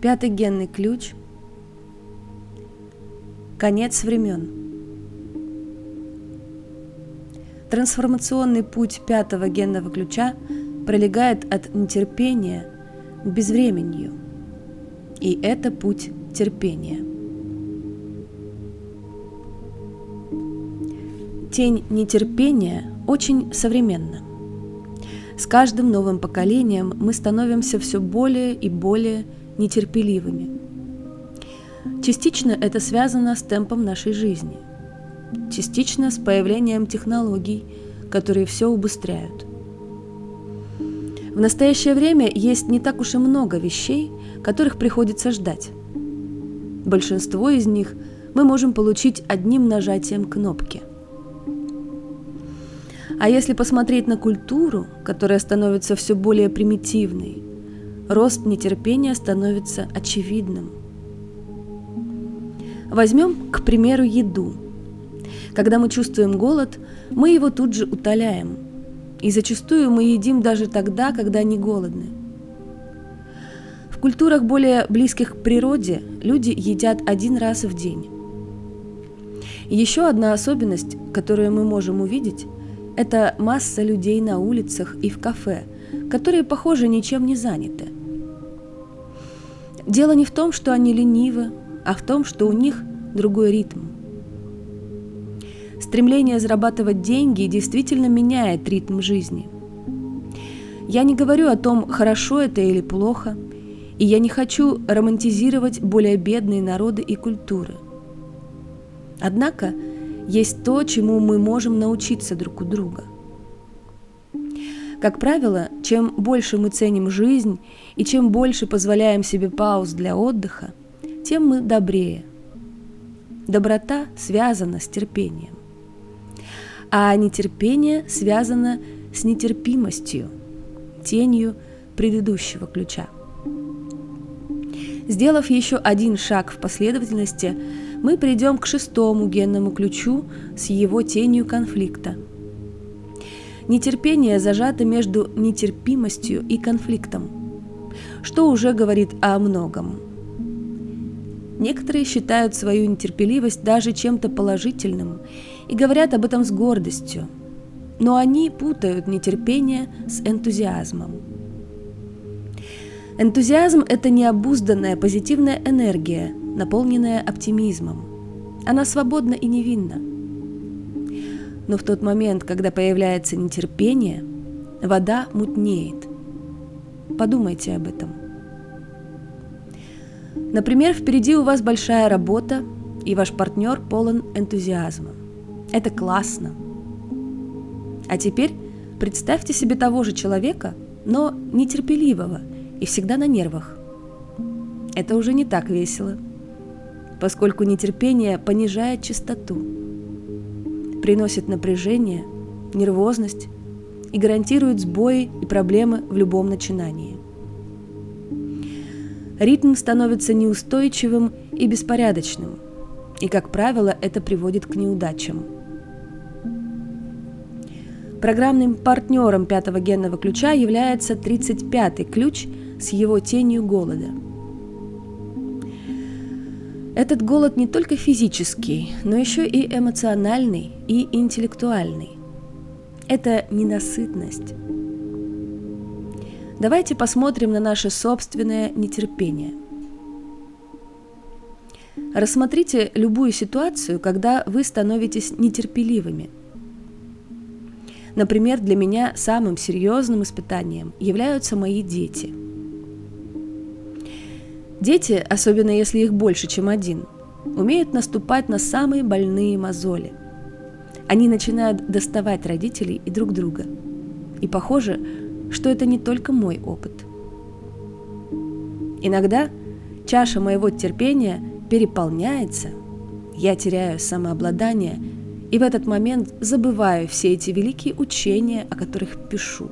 Пятый генный ключ. Конец времен. Трансформационный путь пятого генного ключа пролегает от нетерпения к безвременью. И это путь терпения. Тень нетерпения очень современна. С каждым новым поколением мы становимся все более и более нетерпеливыми. Частично это связано с темпом нашей жизни, частично с появлением технологий, которые все убыстряют. В настоящее время есть не так уж и много вещей, которых приходится ждать. Большинство из них мы можем получить одним нажатием кнопки. А если посмотреть на культуру, которая становится все более примитивной, рост нетерпения становится очевидным. Возьмем, к примеру, еду. Когда мы чувствуем голод, мы его тут же утоляем. И зачастую мы едим даже тогда, когда не голодны. В культурах более близких к природе люди едят один раз в день. Еще одна особенность, которую мы можем увидеть, это масса людей на улицах и в кафе, которые, похоже, ничем не заняты. Дело не в том, что они ленивы, а в том, что у них другой ритм. Стремление зарабатывать деньги действительно меняет ритм жизни. Я не говорю о том, хорошо это или плохо, и я не хочу романтизировать более бедные народы и культуры. Однако есть то, чему мы можем научиться друг у друга – как правило, чем больше мы ценим жизнь и чем больше позволяем себе пауз для отдыха, тем мы добрее. Доброта связана с терпением, а нетерпение связано с нетерпимостью, тенью предыдущего ключа. Сделав еще один шаг в последовательности, мы придем к шестому генному ключу с его тенью конфликта – Нетерпение зажато между нетерпимостью и конфликтом, что уже говорит о многом. Некоторые считают свою нетерпеливость даже чем-то положительным и говорят об этом с гордостью, но они путают нетерпение с энтузиазмом. Энтузиазм – это необузданная позитивная энергия, наполненная оптимизмом. Она свободна и невинна – но в тот момент, когда появляется нетерпение, вода мутнеет. Подумайте об этом. Например, впереди у вас большая работа, и ваш партнер полон энтузиазма. Это классно. А теперь представьте себе того же человека, но нетерпеливого и всегда на нервах. Это уже не так весело, поскольку нетерпение понижает частоту – приносит напряжение, нервозность и гарантирует сбои и проблемы в любом начинании. Ритм становится неустойчивым и беспорядочным, и, как правило, это приводит к неудачам. Программным партнером пятого генного ключа является 35-й ключ с его тенью голода – этот голод не только физический, но еще и эмоциональный и интеллектуальный. Это ненасытность. Давайте посмотрим на наше собственное нетерпение. Рассмотрите любую ситуацию, когда вы становитесь нетерпеливыми. Например, для меня самым серьезным испытанием являются мои дети – Дети, особенно если их больше, чем один, умеют наступать на самые больные мозоли. Они начинают доставать родителей и друг друга. И похоже, что это не только мой опыт. Иногда чаша моего терпения переполняется, я теряю самообладание и в этот момент забываю все эти великие учения, о которых пишу.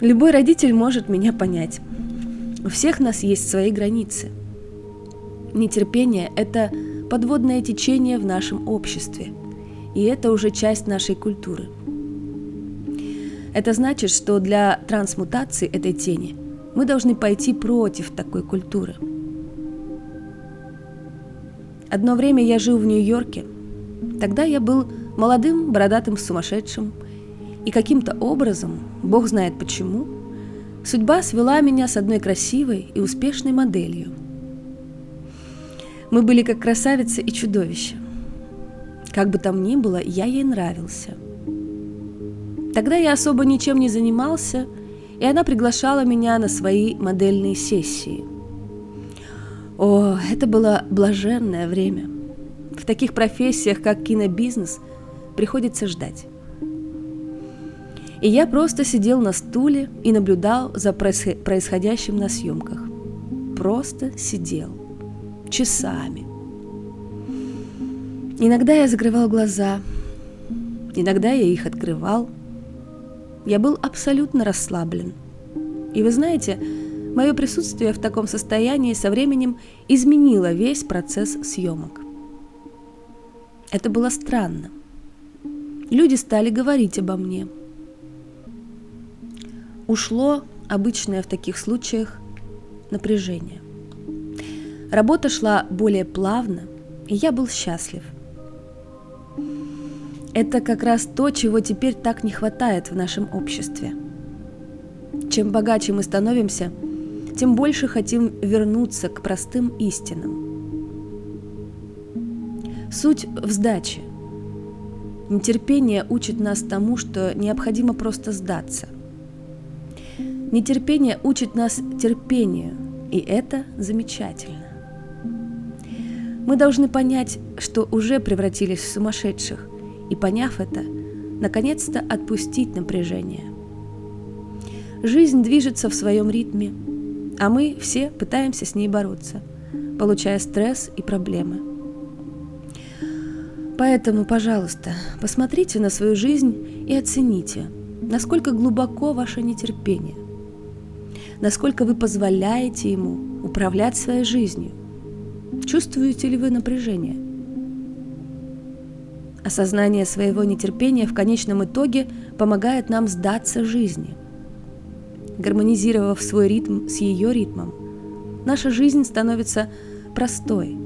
Любой родитель может меня понять. У всех нас есть свои границы. Нетерпение – это подводное течение в нашем обществе, и это уже часть нашей культуры. Это значит, что для трансмутации этой тени Мы должны пойти против такой культуры. Одно время я жил в Нью-Йорке. Тогда я был молодым бородатым сумасшедшим. И каким-то образом, бог знает почему, судьба свела меня с одной красивой и успешной моделью. Мы были как красавица и чудовище. Как бы там ни было, я ей нравился. Тогда я особо ничем не занимался – и она приглашала меня на свои модельные сессии. О, это было блаженное время. В таких профессиях, как кинобизнес, приходится ждать. И я просто сидел на стуле и наблюдал за происходящим на съемках. Просто сидел. Часами. Иногда я закрывал глаза, иногда я их открывал – я был абсолютно расслаблен. И вы знаете, мое присутствие в таком состоянии со временем изменило весь процесс съемок. Это было странно. Люди стали говорить обо мне. Ушло обычное в таких случаях напряжение. Работа шла более плавно, и я был счастлив – это как раз то, чего теперь так не хватает в нашем обществе. Чем богаче мы становимся, тем больше хотим вернуться к простым истинам. Суть в сдаче. Нетерпение учит нас тому, что необходимо просто сдаться. Нетерпение учит нас терпению, и это замечательно. Мы должны понять, что уже превратились в сумасшедших – и, поняв это, наконец-то отпустить напряжение. Жизнь движется в своем ритме, а мы все пытаемся с ней бороться, получая стресс и проблемы. Поэтому, пожалуйста, посмотрите на свою жизнь и оцените, насколько глубоко ваше нетерпение, насколько вы позволяете ему управлять своей жизнью. Чувствуете ли вы напряжение – Осознание своего нетерпения в конечном итоге помогает нам сдаться жизни. Гармонизировав свой ритм с ее ритмом, наша жизнь становится простой,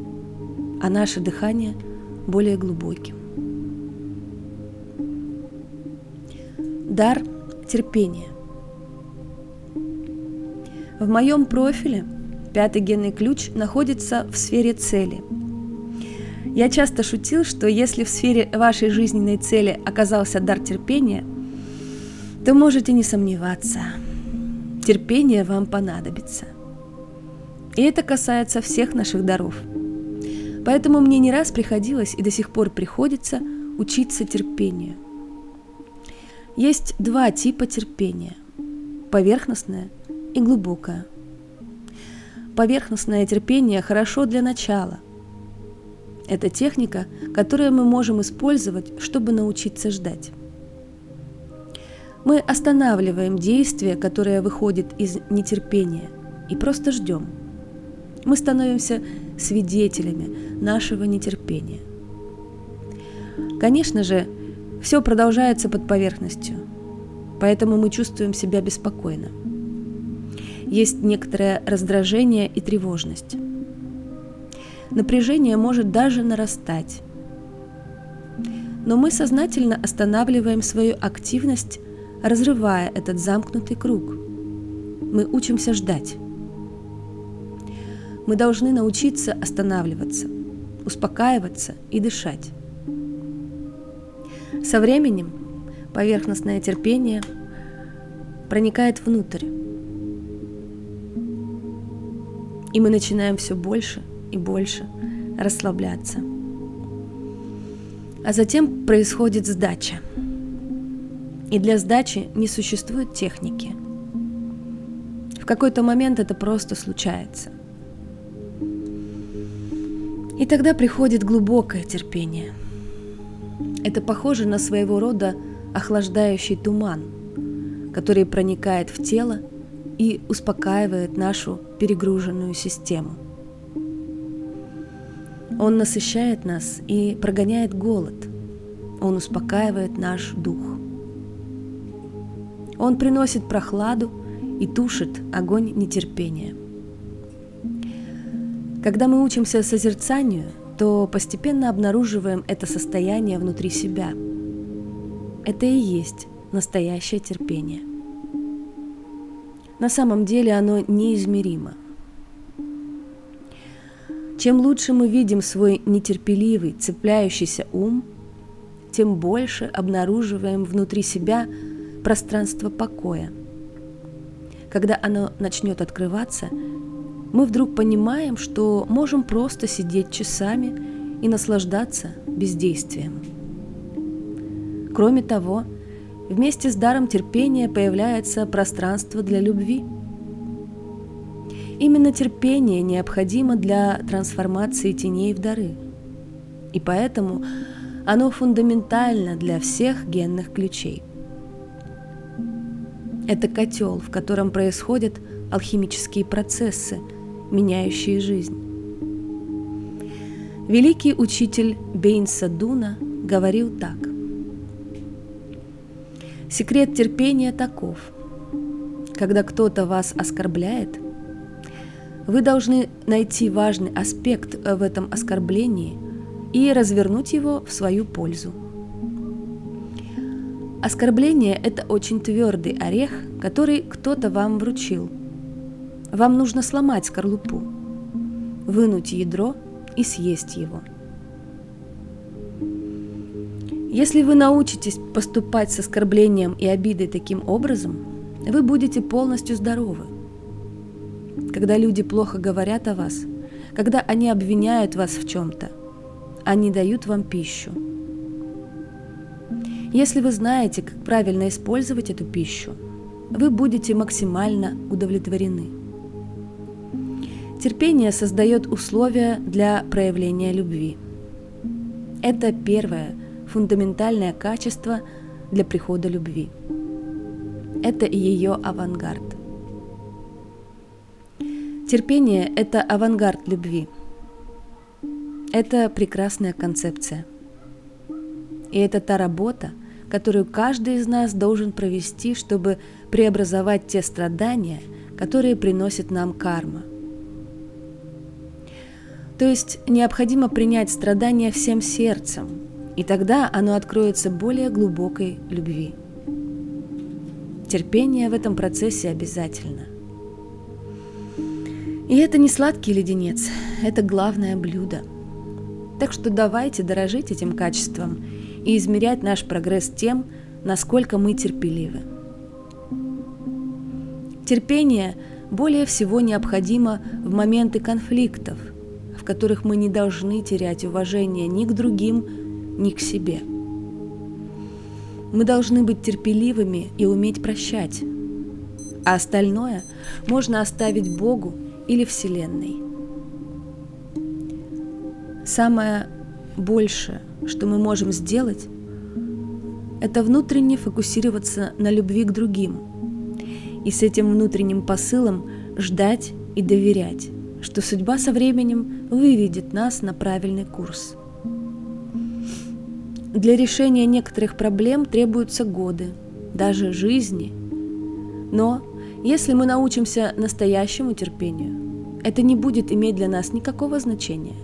а наше дыхание более глубоким. Дар терпения. В моем профиле пятый генный ключ находится в сфере цели – я часто шутил, что если в сфере вашей жизненной цели оказался дар терпения, то можете не сомневаться. Терпение вам понадобится. И это касается всех наших даров. Поэтому мне не раз приходилось и до сих пор приходится учиться терпению. Есть два типа терпения – поверхностное и глубокое. Поверхностное терпение хорошо для начала – это техника, которую мы можем использовать, чтобы научиться ждать. Мы останавливаем действие, которое выходит из нетерпения, и просто ждем. Мы становимся свидетелями нашего нетерпения. Конечно же, все продолжается под поверхностью, поэтому мы чувствуем себя беспокойно. Есть некоторое раздражение и тревожность напряжение может даже нарастать. Но мы сознательно останавливаем свою активность, разрывая этот замкнутый круг. Мы учимся ждать. Мы должны научиться останавливаться, успокаиваться и дышать. Со временем поверхностное терпение проникает внутрь, и мы начинаем все больше и больше расслабляться. А затем происходит сдача. И для сдачи не существует техники. В какой-то момент это просто случается. И тогда приходит глубокое терпение. Это похоже на своего рода охлаждающий туман, который проникает в тело и успокаивает нашу перегруженную систему. Он насыщает нас и прогоняет голод. Он успокаивает наш дух. Он приносит прохладу и тушит огонь нетерпения. Когда мы учимся созерцанию, то постепенно обнаруживаем это состояние внутри себя. Это и есть настоящее терпение. На самом деле оно неизмеримо. Чем лучше мы видим свой нетерпеливый, цепляющийся ум, тем больше обнаруживаем внутри себя пространство покоя. Когда оно начнет открываться, мы вдруг понимаем, что можем просто сидеть часами и наслаждаться бездействием. Кроме того, вместе с даром терпения появляется пространство для любви – Именно терпение необходимо для трансформации теней в дары. И поэтому оно фундаментально для всех генных ключей. Это котел, в котором происходят алхимические процессы, меняющие жизнь. Великий учитель Бейн Садуна говорил так. Секрет терпения таков. Когда кто-то вас оскорбляет – вы должны найти важный аспект в этом оскорблении и развернуть его в свою пользу. Оскорбление – это очень твердый орех, который кто-то вам вручил. Вам нужно сломать скорлупу, вынуть ядро и съесть его. Если вы научитесь поступать с оскорблением и обидой таким образом, вы будете полностью здоровы – когда люди плохо говорят о вас, когда они обвиняют вас в чем-то, они дают вам пищу. Если вы знаете, как правильно использовать эту пищу, вы будете максимально удовлетворены. Терпение создает условия для проявления любви. Это первое фундаментальное качество для прихода любви. Это ее авангард. Терпение – это авангард любви. Это прекрасная концепция. И это та работа, которую каждый из нас должен провести, чтобы преобразовать те страдания, которые приносит нам карма. То есть необходимо принять страдания всем сердцем, и тогда оно откроется более глубокой любви. Терпение в этом процессе обязательно. И это не сладкий леденец, это главное блюдо. Так что давайте дорожить этим качеством и измерять наш прогресс тем, насколько мы терпеливы. Терпение более всего необходимо в моменты конфликтов, в которых мы не должны терять уважение ни к другим, ни к себе. Мы должны быть терпеливыми и уметь прощать, а остальное можно оставить Богу или Вселенной. Самое большее, что мы можем сделать, это внутренне фокусироваться на любви к другим и с этим внутренним посылом ждать и доверять, что судьба со временем выведет нас на правильный курс. Для решения некоторых проблем требуются годы, даже жизни. Но если мы научимся настоящему терпению, это не будет иметь для нас никакого значения.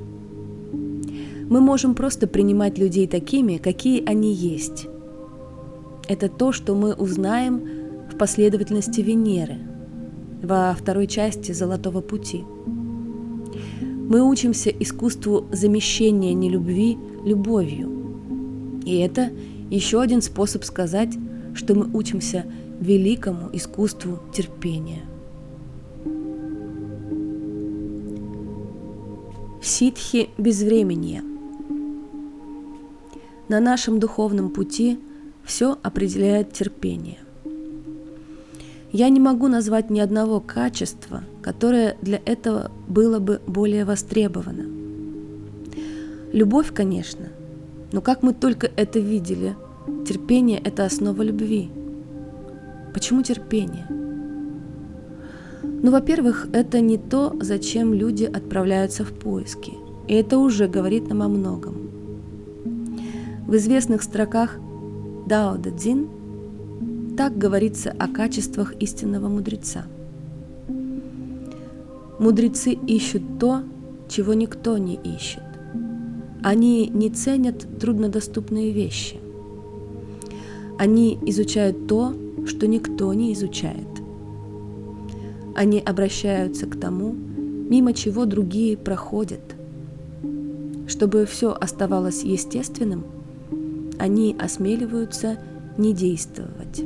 Мы можем просто принимать людей такими, какие они есть. Это то, что мы узнаем в последовательности Венеры, во второй части Золотого пути. Мы учимся искусству замещения нелюбви любовью. И это еще один способ сказать, что мы учимся великому искусству терпения. Ситхи безвременья. На нашем духовном пути все определяет терпение. Я не могу назвать ни одного качества, которое для этого было бы более востребовано. Любовь, конечно, но как мы только это видели, терпение – это основа любви – Почему терпение? Ну, во-первых, это не то, зачем люди отправляются в поиски. И это уже говорит нам о многом. В известных строках Дао Дэ Цзин так говорится о качествах истинного мудреца. Мудрецы ищут то, чего никто не ищет. Они не ценят труднодоступные вещи. Они изучают то, что никто не изучает. Они обращаются к тому, мимо чего другие проходят. Чтобы все оставалось естественным, они осмеливаются не действовать.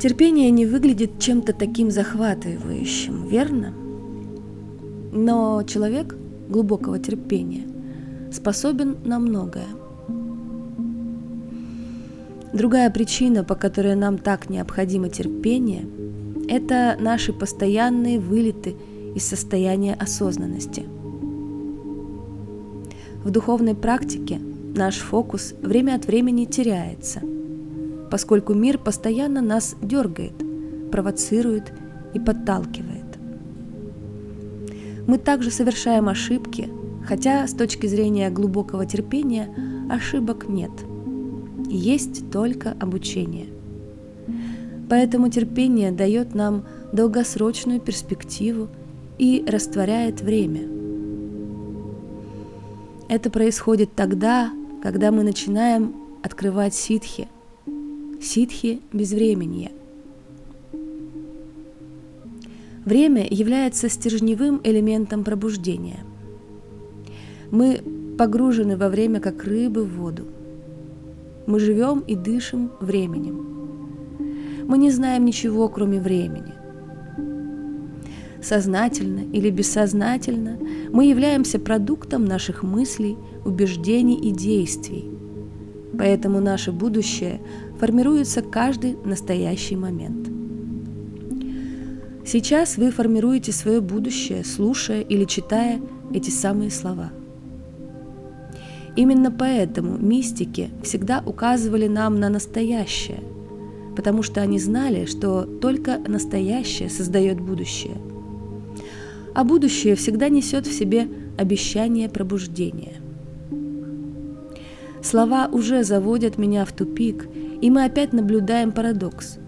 Терпение не выглядит чем-то таким захватывающим, верно? Но человек глубокого терпения способен на многое. Другая причина, по которой нам так необходимо терпение, это наши постоянные вылеты из состояния осознанности. В духовной практике наш фокус время от времени теряется, поскольку мир постоянно нас дергает, провоцирует и подталкивает. Мы также совершаем ошибки, хотя с точки зрения глубокого терпения ошибок нет. Есть только обучение. Поэтому терпение дает нам долгосрочную перспективу и растворяет время. Это происходит тогда, когда мы начинаем открывать ситхи, ситхи безвременья. Время является стержневым элементом пробуждения. Мы погружены во время, как рыбы в воду. Мы живем и дышим временем. Мы не знаем ничего, кроме времени. Сознательно или бессознательно мы являемся продуктом наших мыслей, убеждений и действий. Поэтому наше будущее формируется каждый настоящий момент. Сейчас вы формируете свое будущее, слушая или читая эти самые слова. Именно поэтому мистики всегда указывали нам на настоящее, потому что они знали, что только настоящее создает будущее. А будущее всегда несет в себе обещание пробуждения. Слова уже заводят меня в тупик, и мы опять наблюдаем парадокс.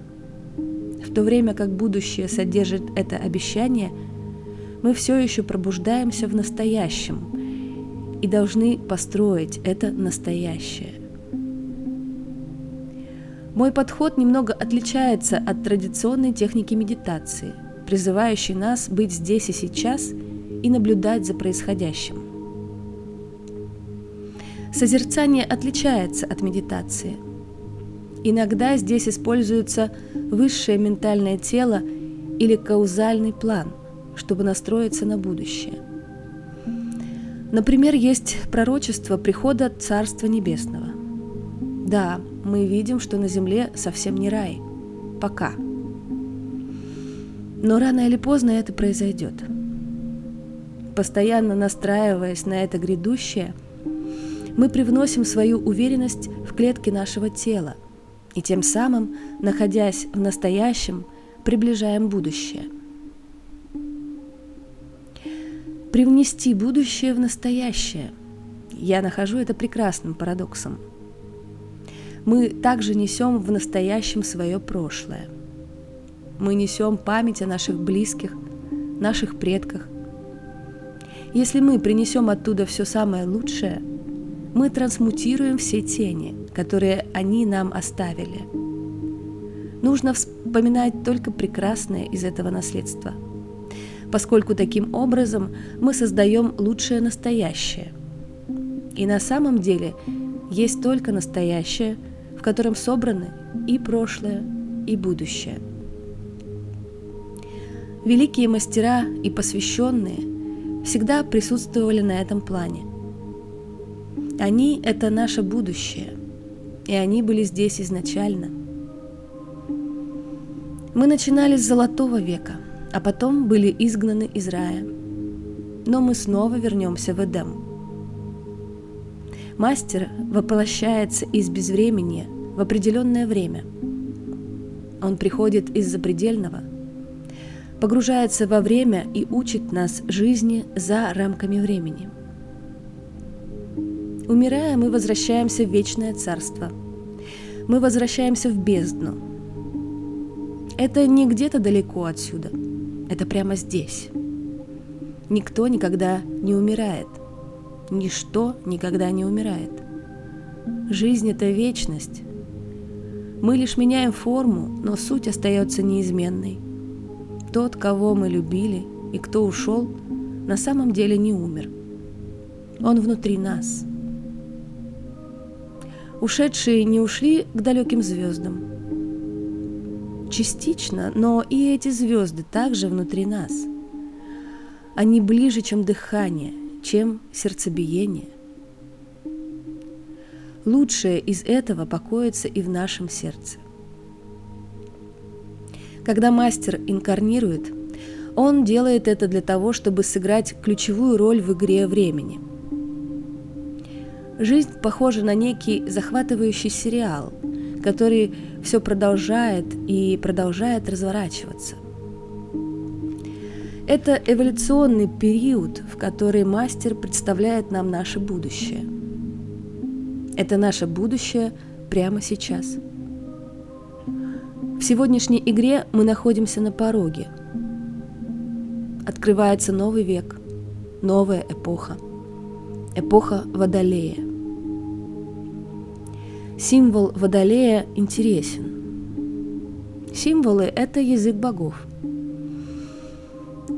То время как будущее содержит это обещание, мы все еще пробуждаемся в настоящем и должны построить это настоящее. Мой подход немного отличается от традиционной техники медитации, призывающей нас быть здесь и сейчас и наблюдать за происходящим. Созерцание отличается от медитации. Иногда здесь используется высшее ментальное тело или каузальный план, чтобы настроиться на будущее. Например, есть пророчество прихода Царства Небесного. Да, мы видим, что на Земле совсем не рай. Пока. Но рано или поздно это произойдет. Постоянно настраиваясь на это грядущее – мы привносим свою уверенность в клетки нашего тела и тем самым, находясь в настоящем, приближаем будущее. Привнести будущее в настоящее. Я нахожу это прекрасным парадоксом. Мы также несем в настоящем свое прошлое. Мы несем память о наших близких, наших предках. Если мы принесем оттуда все самое лучшее – мы трансмутируем все тени, которые они нам оставили. Нужно вспоминать только прекрасное из этого наследства, поскольку таким образом мы создаем лучшее настоящее. И на самом деле есть только настоящее, в котором собраны и прошлое, и будущее. Великие мастера и посвященные всегда присутствовали на этом плане – они — это наше будущее, и они были здесь изначально. Мы начинали с Золотого века, а потом были изгнаны из рая. Но мы снова вернемся в Эдем. Мастер воплощается из безвремени в определенное время. Он приходит из запредельного, погружается во время и учит нас жизни за рамками времени – Умирая, мы возвращаемся в вечное царство, мы возвращаемся в бездну. Это не где-то далеко отсюда, это прямо здесь. Никто никогда не умирает. Ничто никогда не умирает. Жизнь – это вечность. Мы лишь меняем форму, но суть остается неизменной. Тот, кого мы любили и кто ушел, на самом деле не умер. Он внутри нас. Ушедшие не ушли к далеким звездам. Частично, но и эти звезды также внутри нас – они ближе, чем дыхание, чем сердцебиение. Лучшее из этого покоится и в нашем сердце. Когда мастер инкарнирует, он делает это для того, чтобы сыграть ключевую роль в игре времени. Жизнь похожа на некий захватывающий сериал, который все продолжает и продолжает разворачиваться – это эволюционный период, в который мастер представляет нам наше будущее. Это наше будущее прямо сейчас. В сегодняшней игре мы находимся на пороге. Открывается новый век, новая эпоха. Эпоха Водолея. Символ Водолея интересен. Символы – это язык богов –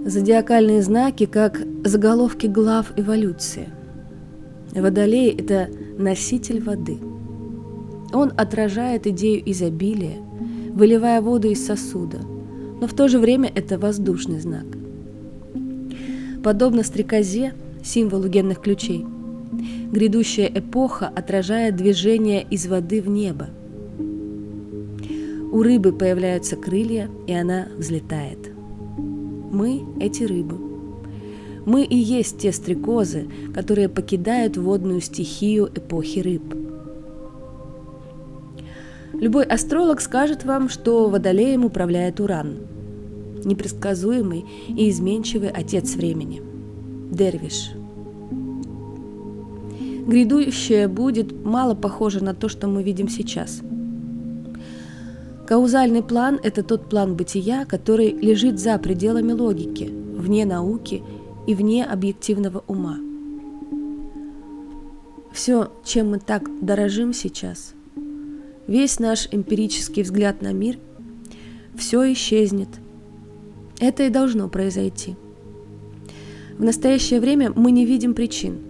Зодиакальные знаки как заголовки глав эволюции. Водолей – это носитель воды. Он отражает идею изобилия, выливая воду из сосуда, но в то же время это воздушный знак. Подобно стрекозе, символу генных ключей, грядущая эпоха отражает движение из воды в небо. У рыбы появляются крылья, и она взлетает. Мы – эти рыбы. Мы и есть те стрекозы, которые покидают водную стихию эпохи рыб. Любой астролог скажет вам, что водолеем управляет Уран, непредсказуемый и изменчивый отец времени, Дервиш. Грядущее будет мало похоже на то, что мы видим сейчас – Каузальный план – это тот план бытия, который лежит за пределами логики, вне науки и вне объективного ума. Все, чем мы так дорожим сейчас, весь наш эмпирический взгляд на мир, все исчезнет. Это и должно произойти. В настоящее время мы не видим причин.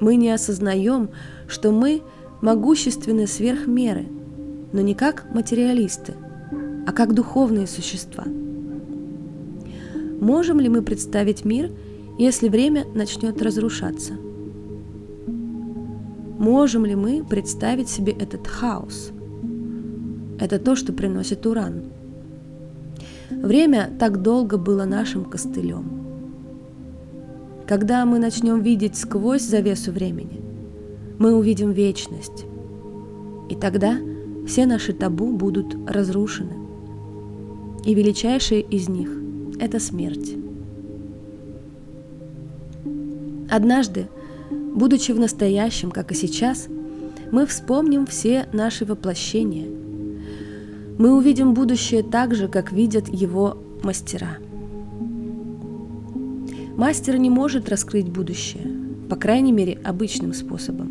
Мы не осознаем, что мы могущественны сверх меры – но не как материалисты, а как духовные существа. Можем ли мы представить мир, если время начнет разрушаться? Можем ли мы представить себе этот хаос? Это то, что приносит уран. Время так долго было нашим костылем. Когда мы начнем видеть сквозь завесу времени, мы увидим вечность. И тогда – все наши табу будут разрушены. И величайшее из них – это смерть. Однажды, будучи в настоящем, как и сейчас, мы вспомним все наши воплощения. Мы увидим будущее так же, как видят его мастера. Мастер не может раскрыть будущее, по крайней мере, обычным способом.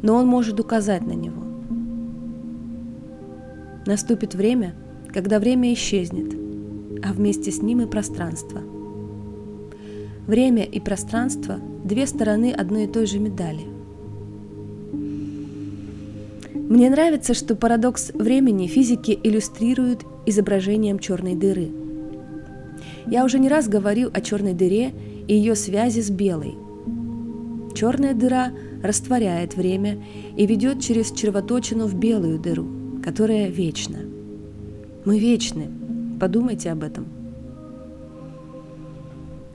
Но он может указать на него. Наступит время, когда время исчезнет, а вместе с ним и пространство. Время и пространство – две стороны одной и той же медали. Мне нравится, что парадокс времени физики иллюстрируют изображением черной дыры. Я уже не раз говорил о черной дыре и ее связи с белой. Черная дыра растворяет время и ведет через червоточину в белую дыру – которая вечна. Мы вечны. Подумайте об этом.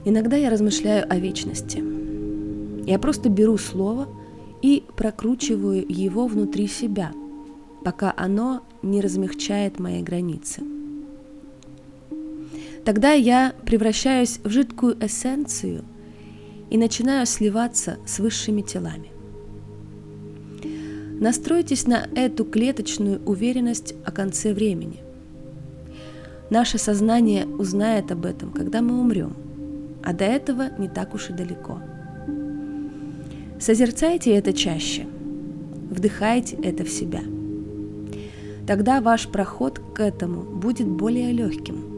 Иногда я размышляю о вечности. Я просто беру слово и прокручиваю его внутри себя, пока оно не размягчает мои границы. Тогда я превращаюсь в жидкую эссенцию и начинаю сливаться с высшими телами. Настройтесь на эту клеточную уверенность о конце времени. Наше сознание узнает об этом, когда мы умрем, а до этого не так уж и далеко. Созерцайте это чаще, вдыхайте это в себя. Тогда ваш проход к этому будет более легким.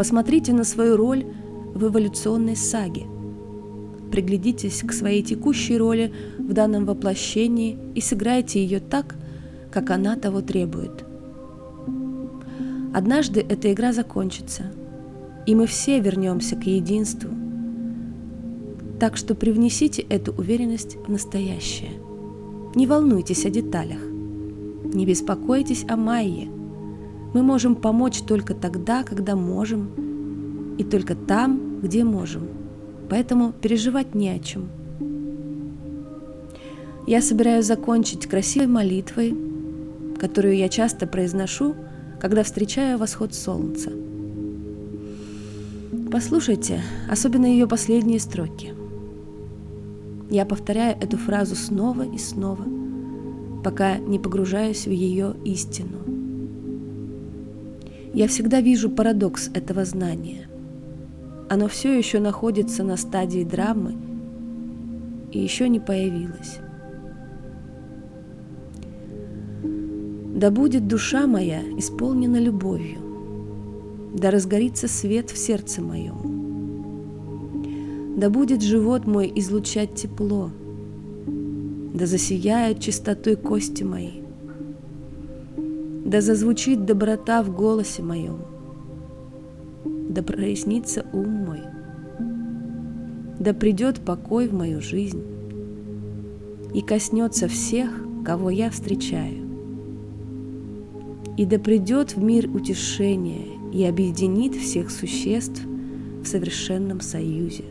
Посмотрите на свою роль в эволюционной саге. Приглядитесь к своей текущей роли в данном воплощении и сыграйте ее так, как она того требует. Однажды эта игра закончится, и мы все вернемся к единству. Так что привнесите эту уверенность в настоящее. Не волнуйтесь о деталях. Не беспокойтесь о Майе. Мы можем помочь только тогда, когда можем, и только там, где можем. Поэтому переживать не о чем. Я собираюсь закончить красивой молитвой, которую я часто произношу, когда встречаю восход солнца. Послушайте, особенно ее последние строки. Я повторяю эту фразу снова и снова, пока не погружаюсь в ее истину. Я всегда вижу парадокс этого знания. Оно все еще находится на стадии драмы и еще не появилось. Да будет душа моя исполнена любовью, да разгорится свет в сердце моем. Да будет живот мой излучать тепло, да засияют чистотой кости мои, да зазвучит доброта в голосе моем, да прояснится ум мой, да придет покой в мою жизнь и коснется всех, кого я встречаю и да придет в мир утешение и объединит всех существ в совершенном союзе.